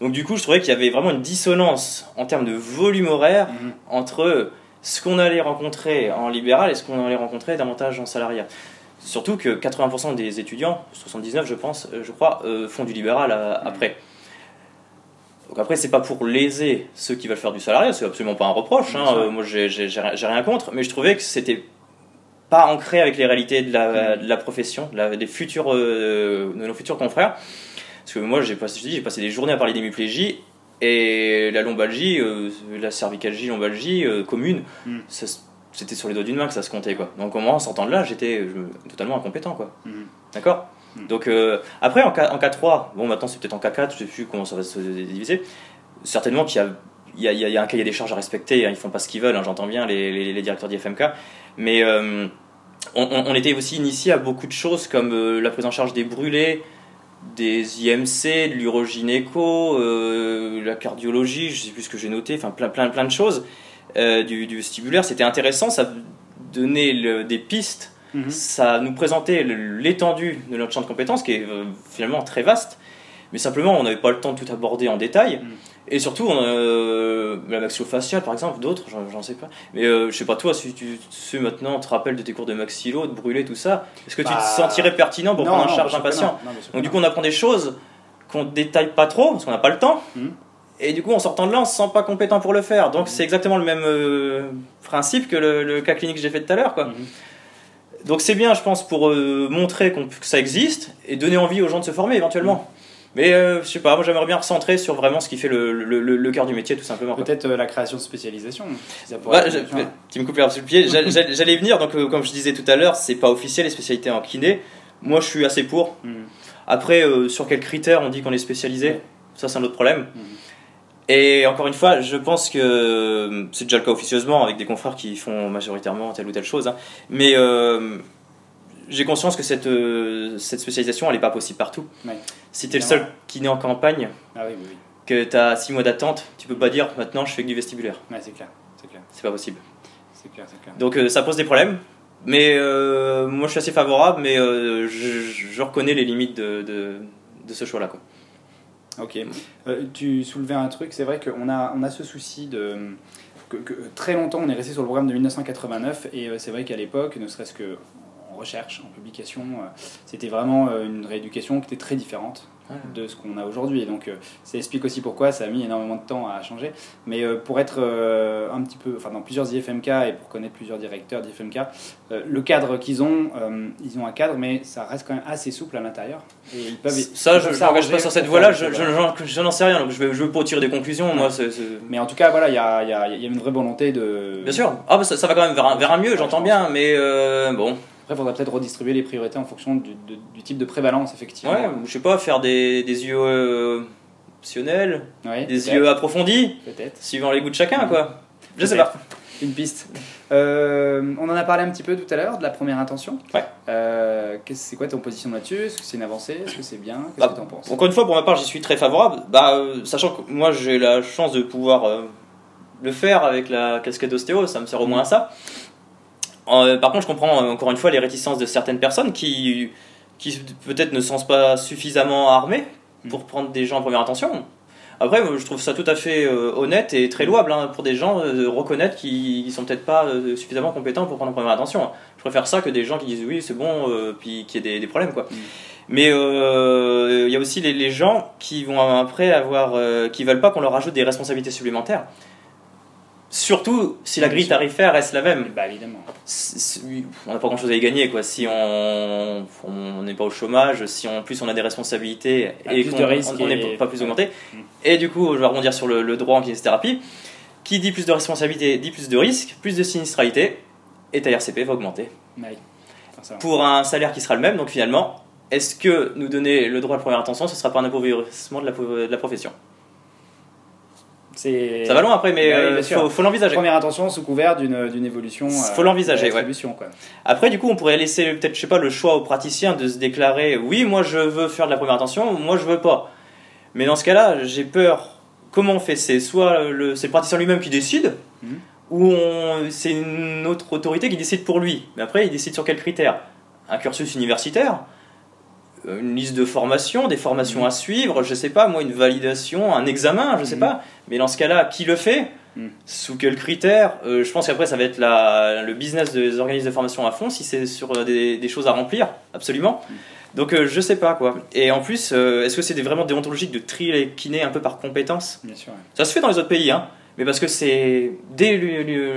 Donc du coup, je trouvais qu'il y avait vraiment une dissonance en termes de volume horaire mm-hmm. entre ce qu'on allait rencontrer en libéral et ce qu'on allait rencontrer davantage en salariat. Surtout que 80% des étudiants, 79 je pense, euh, je crois, euh, font du libéral euh, mm. après. Donc après, c'est pas pour léser ceux qui veulent faire du salariat, c'est absolument pas un reproche. Hein. Euh, moi, j'ai rien contre, mais je trouvais que c'était pas ancré avec les réalités de la, mm. profession, des futurs, euh, de nos futurs confrères. Parce que moi, j'ai passé, passé des journées à parler d'hémiplégie et la lombalgie, euh, la cervicalgie, lombalgie commune, mm. c'était sur les doigts d'une main que ça se comptait. Quoi. Donc, moi, en sortant de là, j'étais totalement incompétent. Quoi. Mm. D'accord Hmm. Donc euh, après en, K, en K3, bon maintenant c'est peut-être en K4, je sais plus comment ça va se diviser. Certainement qu'il y a, il y, a, un cahier des charges à respecter, hein, ils font pas ce qu'ils veulent, hein, j'entends bien les, les, directeurs d'IFMK, mais euh, on, était aussi initié à beaucoup de choses comme euh, la prise en charge des brûlés, des IMC, de l'urogynéco, la cardiologie, je sais plus ce que j'ai noté, enfin plein, plein, plein de choses du, du vestibulaire, c'était intéressant, ça donnait des pistes. Mhm. Ça nous présentait l'étendue de notre champ de compétences, qui est euh, finalement très vaste, mais simplement on n'avait pas le temps de tout aborder en détail. Mhm. Et surtout, on euh, la maxillofaciale par exemple, d'autres, j'en sais pas. Mais euh, je sais pas, toi, si tu sais maintenant, te rappelles de tes cours de maxillo, de brûler, tout ça, est-ce que tu te bah, sentirais pertinent pour prendre en charge un patient Donc, du coup, on apprend des choses qu'on détaille pas trop, parce qu'on n'a pas le temps. Mhm. Et du coup, en sortant de là, on se sent pas compétent pour le faire. Donc, c'est exactement le même principe que le, cas clinique que j'ai fait tout à l'heure. quoi. Donc c'est bien, je pense, pour euh, montrer que ça existe et donner envie aux gens de se former éventuellement. Mais euh, je sais pas, moi j'aimerais bien recentrer sur vraiment ce qui fait le, le, cœur du métier tout simplement. Peut-être euh, la création de spécialisation. tu me coupes peu le pied. J'allais venir, donc comme je disais tout à l'heure, c'est pas officiel les spécialités en kiné. Moi je suis assez pour. Hmm. Après, sur quels critères on dit qu'on est spécialisé, ça c'est un autre problème. Hmm. Et encore une fois, je pense que c'est déjà le cas officieusement avec des confrères qui font majoritairement telle ou telle chose. Hein. Mais euh, j'ai conscience que cette, euh, cette spécialisation, elle n'est pas possible partout. Si tu es le seul qui naît en campagne, ah que tu as 6 mois d'attente, tu peux pas dire maintenant je fais que du vestibulaire. c'est clair. C'est pas possible. Clair, clair. Donc euh, ça pose des problèmes. Mais moi je suis assez favorable, mais je, je, reconnais les limites de, de, de ce choix-là. Quoi. Ok. Euh, tu soulevais un truc, c'est vrai qu'on a, on a ce souci de. Que, très longtemps, on est resté sur le programme de 1989, et euh, c'est vrai qu'à l'époque, ne serait-ce que en recherche, en publication, euh, c'était vraiment une rééducation qui était très différente de ce qu'on a aujourd'hui. Et donc, euh, ça explique aussi pourquoi ça a mis énormément de temps à changer. Mais euh, pour être euh, un petit peu, enfin, dans plusieurs IFMK et pour connaître plusieurs directeurs d'IFMK, le cadre qu'ils ont, ils ont un cadre, mais ça reste quand même assez souple à l'intérieur. Et ils peuvent, ça, je ne m'engage pas sur cette voie-là, je, je, n'en sais rien, donc je ne veux, pas tirer des conclusions. Moi, Mais en tout cas, voilà, il y a, y, a, y a, une vraie volonté de. Bien sûr, ah, bah, ça, ça, va quand même vers un, vers un mieux, j'entends bien, mais bon. Après, il faudra peut-être redistribuer les priorités en fonction du, type de prévalence, effectivement. Ouais, je sais pas, faire des, des yeux euh, optionnels, des yeux approfondis, peut-être. suivant les goûts de chacun, quoi. Je sais pas. Une piste. Euh, on en a parlé un petit peu tout à l'heure de la première intention. Ouais. Euh, c'est quoi ton position là-dessus? Est-ce que c'est une avancée? Est-ce que c'est bien? Qu'est-ce bah, que tu en penses? Encore une fois, pour ma part, j'y suis très favorable. Bah, sachant que moi, j'ai la chance de pouvoir le faire avec la casquette d'ostéo, ça me sert au moins à ça. Euh, par contre, je comprends euh, encore une fois les réticences de certaines personnes qui, qui peut-être ne sont pas suffisamment armées pour mm. prendre des gens en première attention. Après, je trouve ça tout à fait euh, honnête et très louable hein, pour des gens de reconnaître qu'ils sont peut-être pas suffisamment compétents pour prendre en première attention. Je préfère ça que des gens qui disent oui, c'est bon, puis qu'il y ait des, problèmes. quoi. Mm. Mais il y a aussi les, les, gens qui vont après avoir, qui veulent pas qu'on leur ajoute des responsabilités supplémentaires. Surtout si la grille tarifaire reste la même. Bah évidemment. on n'a pas grand chose à y gagner quoi. Si on n'est pas au chômage, si en plus on a des responsabilités et qu'on n'est pas plus augmenté. Mm. Et du coup, je vais rebondir sur le, droit en kinésithérapie. Qui dit plus de responsabilité dit plus de risques, plus de sinistralité, et ta RCP va augmenter. Pour un salaire qui sera le même, donc finalement, est-ce que nous donner le droit à la première attention, ce sera pas un appauvrissement de la, de la profession? Ça va loin après, mais il bah faut, l'envisager. Première intention sous couvert d'une évolution. faut l'envisager, ouais. Après, du coup, on pourrait laisser peut-être, je sais pas, le choix aux praticiens de se déclarer oui, moi je veux faire de la première intention, moi je veux pas. Mais dans ce cas-là, j'ai peur. Comment on fait? C'est soit le, le praticien lui-même qui décide, mhm. ou c'est une autre autorité qui décide pour lui. Mais après, il décide sur quels critères Un cursus universitaire une liste de formations, des formations mhm. à suivre, je sais pas, moi, une validation, un examen, je sais mhm. pas. Mais dans ce cas-là, qui le fait Sous quels critères euh, Je pense qu'après, ça va être la, le business des organismes de formation à fond, si c'est sur des, des, choses à remplir, absolument. Donc euh, je sais pas quoi. Et en plus, euh, est-ce que c'est vraiment déontologique de trier les kinés un peu par compétence? Bien sûr. Ça se fait dans les autres pays, hein. Mais parce que c'est dès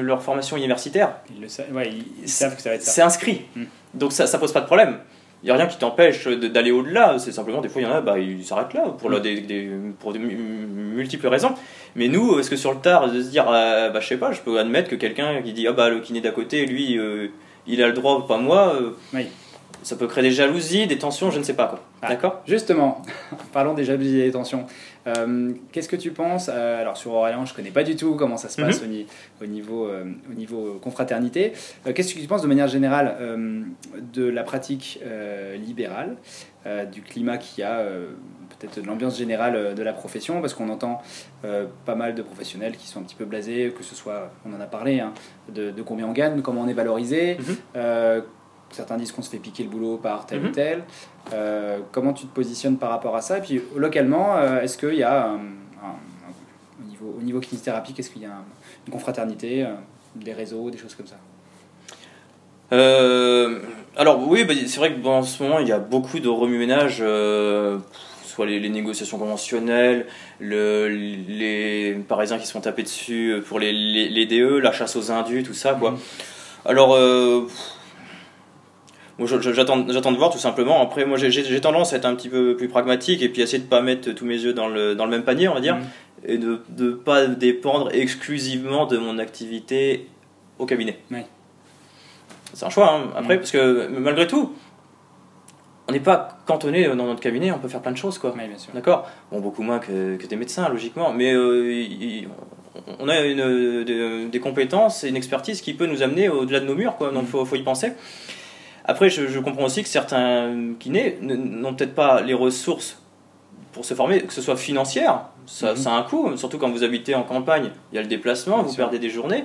leur formation universitaire. Ils, le savent, ouais, ils savent que ça va être ça. C'est inscrit. Donc ça, ça pose pas de problème. Il n'y a rien qui t'empêche d'aller au-delà. C'est simplement, des fois, il y en a, bah, ils s'arrêtent là pour, hmm. des, pour de multiples raisons. Mais nous, est-ce que sur le tard, de se dire, euh, bah, je sais pas, je peux admettre que quelqu'un qui dit, ah bah, le kiné d'à côté, lui, il a le droit, pas moi. oui ça peut créer des jalousies, des tensions, je ne sais pas quoi. Ah, D'accord? Justement, (laughs) parlons des jalousies et des tensions. Euh, qu'est-ce que tu penses euh, Alors sur Aurélien, je connais pas du tout comment ça se passe mhm. au, niveau, au niveau euh, confraternité. Qu'est-ce que tu penses de manière générale de la pratique libérale, du climat qu'il y a peut-être de l'ambiance générale de la profession, parce qu'on entend pas mal de professionnels qui sont un petit peu blasés, que ce soit, on en a parlé, hein, de, combien on gagne, comment on est valorisé, mhm. Certains disent qu'on se fait piquer le boulot par tel ou mhm. tel. Euh, comment tu te positionnes par rapport à ça? Et puis localement, euh, est-ce qu'il y a au, niveau, au niveau kinésithérapie, qu'est-ce qu'il y a? Une confraternité, euh, des réseaux, des choses comme ça? Alors oui, bah, c'est vrai que en ce moment il y a beaucoup de remue-ménage, soit les, négociations conventionnelles, le, les Parisiens qui se font taper dessus pour les, les, DE, la chasse aux indus, tout ça quoi. Mhm. Alors j'attends, de voir tout simplement. Après, moi, j'ai, tendance à être un petit peu plus pragmatique et puis essayer de pas mettre tous mes yeux dans le, dans le même panier, on va dire, mm. et de ne pas dépendre exclusivement de mon activité au cabinet. C'est un choix, hein. après, mm. parce que malgré tout, on n'est pas cantonné dans notre cabinet, on peut faire plein de choses, quoi. D'accord? Bon, beaucoup moins que, que, des médecins, logiquement, mais euh, on a une, des, compétences et une expertise qui peut nous amener au-delà de nos murs, quoi. Donc, il mm. faut, faut y penser. Après, je, comprends aussi que certains kinés n'ont peut-être pas les ressources pour se former, que ce soit financière, ça, mhm. a un coût, surtout quand vous habitez en campagne, il y a le déplacement, vous perdez des journées,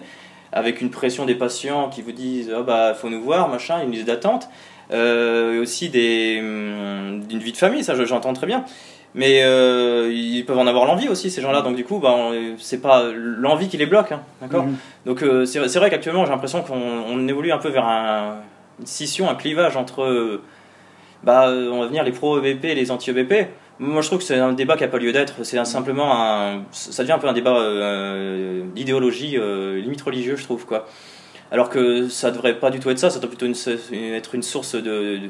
avec une pression des patients qui vous disent oh bah faut nous voir, machin, une liste d'attente, euh, aussi des hum, d'une vie de famille, ça j'entends très bien. Mais euh, ils peuvent en avoir l'envie aussi, ces gens-là. Donc, du coup, bah, c'est pas l'envie qui les bloque. Hein, d'accord mhm. Donc, euh, c'est vrai qu'actuellement, j'ai l'impression qu'on évolue un peu vers un, scission, un clivage entre bah, on va venir les pro-EBP et les anti-EBP. Moi, je trouve que c'est un débat qui n'a pas lieu d'être. C'est simplement un. Ça devient un peu un débat euh, d'idéologie, euh, limite religieux, je trouve. quoi. Alors que ça devrait pas du tout être ça, ça doit plutôt être une source de,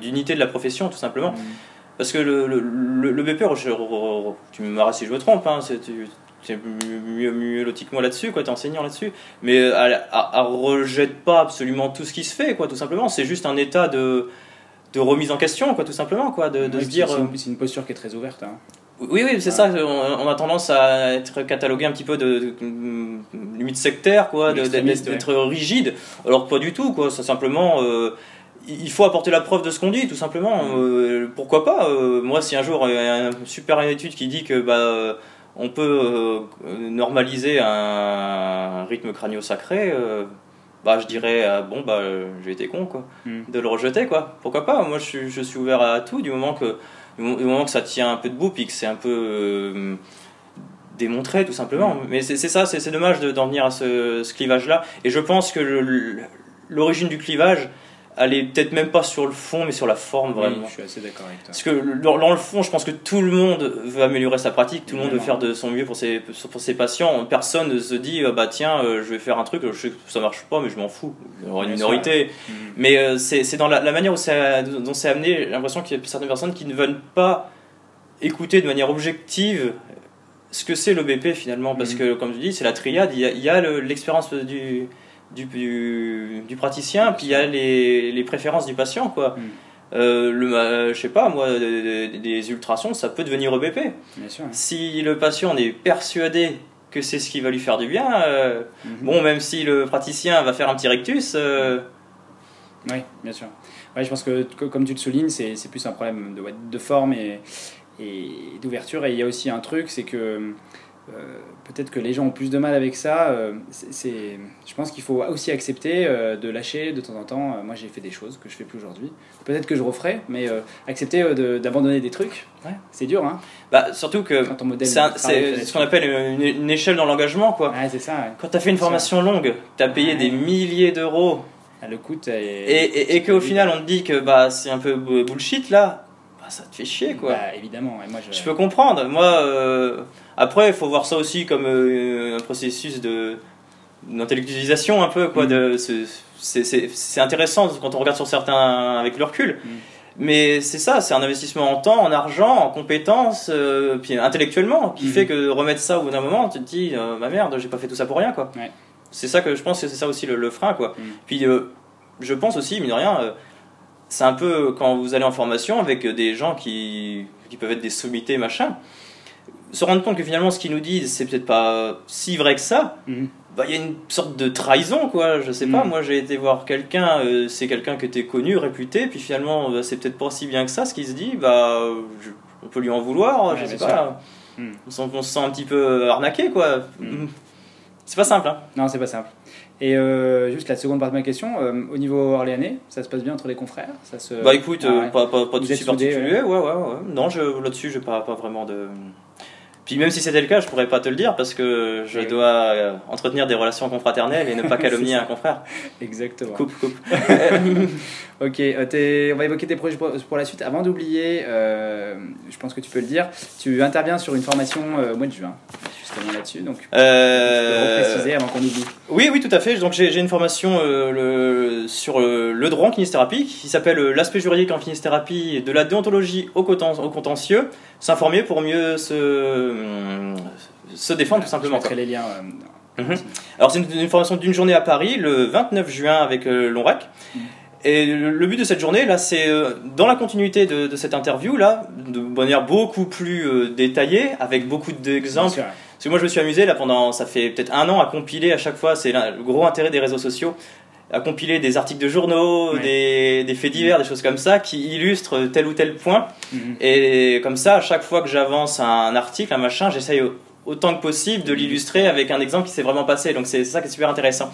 d'unité de, la profession, tout simplement. Mmh. Parce que le, le, le, BP, tu me marres si je me trompe, hein, tu es mieux, mieux logiquement là-dessus, quoi, es enseignant là-dessus, mais elle, euh, rejette pas absolument tout ce qui se fait, quoi, tout simplement. C'est juste un état de, de remise en question, quoi, tout simplement, quoi, de, se dire. Euh, c'est une, posture qui est très ouverte. Hein. Oui, oui, c'est ça. On, a tendance à être catalogué un petit peu de, limite sectaire, quoi, d'être rigide. Alors pas du tout, quoi. C'est simplement. Euh, il faut apporter la preuve de ce qu'on dit, tout simplement. Mm. pourquoi pas Moi, si un jour il y a une super étude qui dit que bah on peut euh, normaliser un, rythme crânio-sacré, euh, bah, je dirais, euh, bon, bah, j'ai été con, quoi, hmm. de le rejeter, quoi. Pourquoi pas? Moi, je, je, suis ouvert à tout, du moment que, du moment que ça tient un peu debout, puis que c'est un peu démontré, tout simplement. Hmm. Mais c'est ça, c'est dommage d'en venir à ce, ce clivage-là. Et je pense que l'origine du clivage, elle est peut-être même pas sur le fond, mais sur la forme vraiment. je suis assez d'accord avec toi. Parce que dans, le fond, je pense que tout le monde veut améliorer sa pratique, tout le monde veut faire de son mieux pour ses, pour ses patients. Personne ne se dit, euh, bah tiens, euh, je vais faire un truc, je sais que ça marche pas, mais je m'en fous. Il y aura une minorité. Mm. Mais euh, c'est dans la, manière où dont c'est amené, j'ai l'impression qu'il y a certaines personnes qui ne veulent pas écouter de manière objective ce que c'est l'OBP finalement. Parce mm. que, comme tu dis, c'est la triade, il y a, il y a l'expérience du du, du, praticien, puis il y a les, les, préférences du patient, quoi. Mm. euh, le, je sais pas moi, des, ultrasons, ça peut devenir EBP. Bien sûr. Si le patient est persuadé que c'est ce qui va lui faire du bien, mhm. bon, même si le praticien va faire un petit rectus. Oui, bien sûr. Ouais, je pense que, comme tu le soulignes, c'est plus un problème de, de forme et, et d'ouverture. Et il y a aussi un truc, c'est que euh, peut-être que les gens ont plus de mal avec ça. Euh, c'est, je pense qu'il faut aussi accepter euh, de lâcher de temps en temps. moi, j'ai fait des choses que je fais plus aujourd'hui. Peut-être que je referai, mais accepter d'abandonner des trucs, ouais. c'est dur. Hein bah, surtout que c'est, ce qu'on appelle une, échelle dans l'engagement. Quoi. Ouais, c'est ça, Quand tu as fait une formation longue, tu as payé des milliers d'euros. Ah, le coût et, et, et qu'au final, on te dit que bah, c'est un peu bullshit là bah, ça te fait chier quoi. Bah, évidemment, moi, je... peux comprendre. Moi, après, il faut voir ça aussi comme euh, un processus de d'intellectualisation un peu quoi. Mm. C'est intéressant quand on regarde sur certains avec le recul. Mm. Mais c'est ça, c'est un investissement en temps, en argent, en compétences, euh, puis intellectuellement, qui mm. fait que remettre ça au bout d'un moment, tu te dis, ma merde, j'ai pas fait tout ça pour rien, quoi. C'est ça que je pense que c'est ça aussi le, frein, quoi. Puis je pense aussi, mine de rien, c'est un peu quand vous allez en formation avec des gens qui, qui peuvent être des sommités, machin, se rendre compte que finalement ce qu'ils nous disent, c'est peut-être pas si vrai que ça. Mhm. Bah, il y a une sorte de trahison, quoi. Je sais pas, mhm. moi j'ai été voir quelqu'un, euh, c'est quelqu'un que t'es connu, réputé, puis finalement bah, c'est peut-être pas si bien que ça ce qu'il se dit, bah on peut lui en vouloir, je sais pas. Mhm. On, se sent un petit peu arnaqué, quoi. (laughs) C'est pas simple, hein. Non, c'est pas simple. Et euh, juste la seconde partie de ma question, euh, au niveau orléanais, ça se passe bien entre les confrères? Ça se... Bah écoute, ah pas, pas, pas de soucis particuliers, ouais, ouais, ouais. Non, là-dessus, j'ai pas, pas vraiment de... Puis même si c'était le cas, je pourrais pas te le dire parce que je dois euh, entretenir des relations confraternelles et ne pas (laughs) calomnier un confrère. Exactement. Coupe, coupe. (laughs) ok, on va évoquer tes projets pour, la suite. Avant d'oublier, je pense que tu peux le dire, tu interviens sur une formation au mois de juin là-dessus. Donc, euh... préciser avant qu'on oublie. Oui, oui, tout à fait. Donc, j'ai une formation euh, le, sur euh, le droit en kinésithérapie qui s'appelle euh, L'aspect juridique en kinésithérapie de la déontologie au, contentieux. S'informer pour mieux se, se défendre, tout simplement. Je les liens. Mhm. Alors, c'est une, formation d'une journée à Paris, le 29 juin avec l'ONRAC. Mhm. Et le but de cette journée, là, c'est dans la continuité de, de, cette interview, là, de manière beaucoup plus détaillée, avec beaucoup d'exemples parce que moi, je me suis amusé là pendant, ça fait peut-être un an, à compiler à chaque fois, c'est le gros intérêt des réseaux sociaux, à compiler des articles de journaux, des, des, faits divers, des choses comme ça, qui illustrent tel ou tel point. Mhm. Et comme ça, à chaque fois que j'avance un article, un machin, j'essaye autant que possible de l'illustrer avec un exemple qui s'est vraiment passé. Donc c'est ça qui est super intéressant.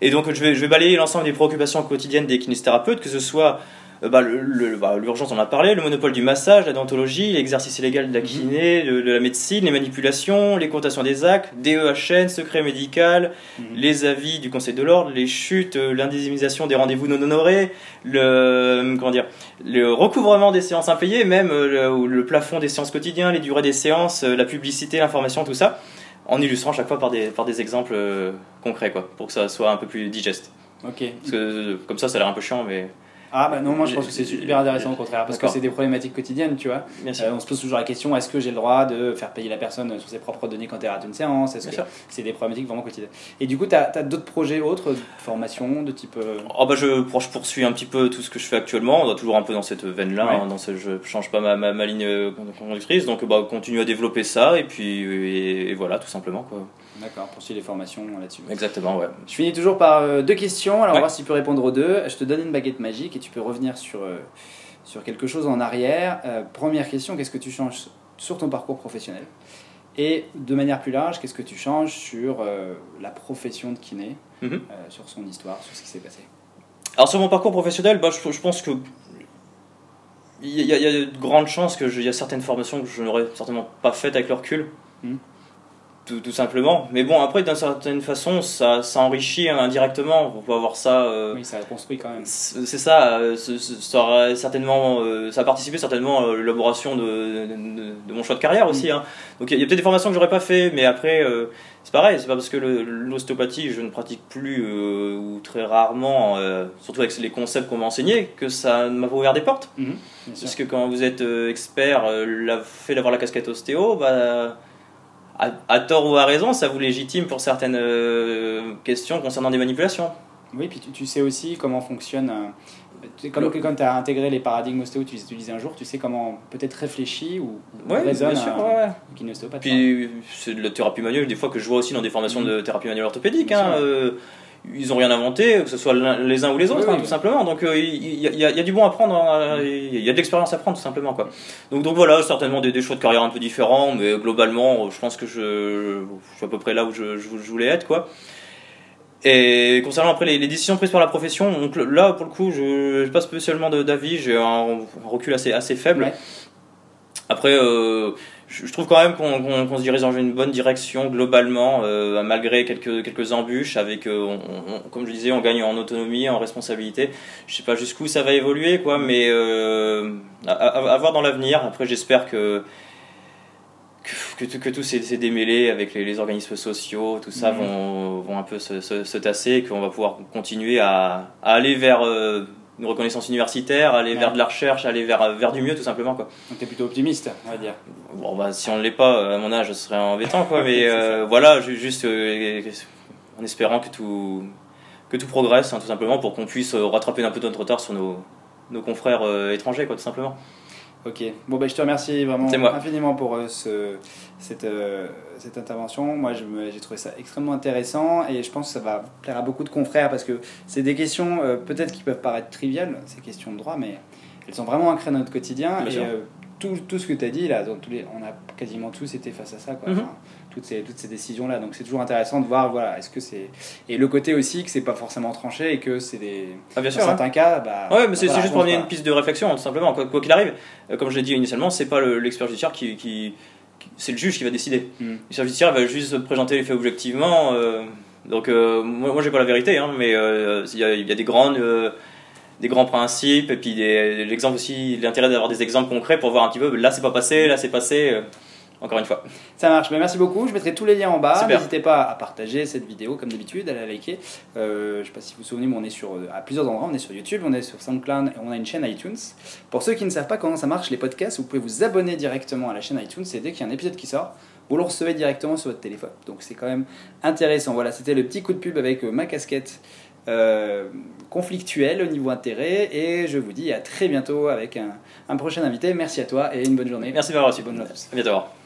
Et donc je vais, je vais balayer l'ensemble des préoccupations quotidiennes des kinésithérapeutes, que ce soit euh, bah, bah, l'urgence, on en a parlé, le monopole du massage, la dentologie, l'exercice illégal de la mhm. kiné, de, la médecine, les manipulations, les cotations des actes, DEHN, secret médical, mhm. les avis du Conseil de l'ordre, les chutes, euh, l'indemnisation des rendez-vous non honorés, le, euh, comment dire, le recouvrement des séances impayées, même le, le plafond des séances quotidiennes, les durées des séances, la publicité, l'information, tout ça, en illustrant chaque fois par des, par des exemples concrets, quoi, pour que ça soit un peu plus digeste. Ok. Parce que comme ça, ça a l'air un peu chiant, mais ah bah non, moi je pense que c'est super intéressant au contraire, parce que c'est des problématiques quotidiennes, tu vois. Euh, on se pose toujours la question, est-ce que j'ai le droit de faire payer la personne sur ses propres données quand elle rate une séance? Est-ce que c'est des problématiques vraiment quotidiennes? Et du coup, tu as, d'autres projets autres, de formation, de type... Oh bah je, je, poursuis un petit peu tout ce que je fais actuellement, on doit toujours un peu dans cette veine-là, hein, dans ce, je change pas ma, ma, ligne euh, conductrice, donc bah, continue à développer ça, et puis et, voilà, tout simplement. quoi. D'accord, poursuivre les formations là-dessus. Exactement, ouais. Je finis toujours par euh, deux questions. Alors, on va voir si tu peux répondre aux deux. Je te donne une baguette magique et tu peux revenir sur, euh, sur quelque chose en arrière. Euh, première question qu'est-ce que tu changes sur ton parcours professionnel? Et de manière plus large, qu'est-ce que tu changes sur la profession de kiné, mhm. sur son histoire, sur ce qui s'est passé? Alors, sur mon parcours professionnel, bah, je, pense que. Il y, a, de grandes chances qu'il y a certaines formations que je n'aurais certainement pas faites avec le recul. Hmm tout, simplement. Mais bon, après, d'une certaine façon, ça, ça enrichit indirectement. On peut avoir ça. Euh, oui, ça a construit quand même. C'est ça. Euh, ça aurait certainement, euh, ça a participé certainement à l'élaboration de, de, mon choix de carrière aussi. Mm. Hein. Donc il y a, peut-être des formations que j'aurais pas fait, mais après, c'est pareil. C'est pas parce que l'ostéopathie, je ne pratique plus ou très rarement, surtout avec les concepts qu'on m'a enseignés, que ça m'a ouvert des portes. Mm-hmm. parce que quand vous êtes expert, le fait d'avoir la casquette ostéo, bah à, tort ou à raison, ça vous légitime pour certaines euh, questions concernant des manipulations. Oui, puis tu, sais aussi comment fonctionne Comme quand tu as intégré les paradigmes ostéo, tu utilisais un jour, tu sais comment peut-être réfléchir ou ouais, résonne bien sûr, un, ouais. ostéopathe. Puis c'est de la thérapie manuelle, des fois que je vois aussi dans des formations de thérapie manuelle orthopédique. Hein, euh, ils n'ont rien inventé, que ce soit les uns ou les autres, hein, tout simplement. Donc euh, il y, a du bon à prendre, hein, il y a de l'expérience à prendre, tout simplement. Quoi. Donc, donc voilà, certainement des, des, choix de carrière un peu différents, mais globalement, je pense que je, je suis à peu près là où je, je voulais être. quoi. Et concernant après les, décisions prises par la profession, donc là pour le coup, je n'ai pas spécialement d'avis, j'ai un, recul assez, assez faible. Après, euh, je, trouve quand même qu'on se dirige dans une bonne direction globalement, euh, malgré quelques, quelques embûches. Avec, euh, comme je disais, on gagne en autonomie, en responsabilité. Je sais pas jusqu'où ça va évoluer, quoi, mais à, à, voir dans l'avenir. Après, j'espère que que, que, tout s'est démêlé avec les, organismes sociaux, tout ça mhm. vont, vont, un peu se, se, tasser et qu'on va pouvoir continuer à, aller vers euh, une reconnaissance universitaire, aller vers de la recherche, aller vers, vers du mieux tout simplement. Quoi. Donc tu es plutôt optimiste, on va dire. Bon, bah, si on ne l'est pas, à mon âge, ce serait embêtant, quoi, (laughs) mais euh, voilà, juste euh, en espérant que tout, que tout progresse, hein, tout simplement, pour qu'on puisse rattraper un peu notre retard sur nos, nos confrères étrangers, quoi, tout simplement. Ok, bon bah, je te remercie vraiment infiniment pour euh, ce, cette, euh, cette intervention. Moi j'ai trouvé ça extrêmement intéressant et je pense que ça va plaire à beaucoup de confrères parce que c'est des questions euh, peut-être qui peuvent paraître triviales, ces questions de droit, mais elles sont vraiment ancrées dans notre quotidien. et tout, tout, ce que tu as dit là, tous les, on a quasiment tous été face à ça. Quoi. Mhm toutes ces, toutes ces décisions-là. Donc c'est toujours intéressant de voir, voilà, est-ce que c'est. Et le côté aussi que c'est pas forcément tranché et que c'est des. Ah, bien sûr, dans certains cas, bah. Ouais, mais c'est juste pour amener une piste de réflexion, tout simplement. Quoi qu'il arrive, euh, comme je l'ai dit initialement, c'est pas l'expert judiciaire qui. qui, c'est le juge qui va décider. Mm. L'expert judiciaire va juste présenter les faits objectivement. Euh, donc euh, moi, moi j'ai pas la vérité, hein, mais il y, y, a des grandes des grands principes et puis l'exemple aussi l'intérêt d'avoir des exemples concrets pour voir un petit peu là c'est pas passé là c'est passé encore une fois. Ça marche, ben, merci beaucoup. Je mettrai tous les liens en bas. N'hésitez pas à partager cette vidéo comme d'habitude, à la liker. Euh, je ne sais pas si vous vous souvenez, mais on est sur, euh, à plusieurs endroits. On est sur YouTube, on est sur SoundCloud et on a une chaîne iTunes. Pour ceux qui ne savent pas comment ça marche les podcasts, vous pouvez vous abonner directement à la chaîne iTunes et dès qu'il y a un épisode qui sort, vous le recevez directement sur votre téléphone. Donc c'est quand même intéressant. Voilà, c'était le petit coup de pub avec euh, ma casquette euh, conflictuelle au niveau intérêt et je vous dis à très bientôt avec un, un prochain invité. Merci à toi et une bonne journée. Merci d'avoir reçu. Bonne journée. À bientôt.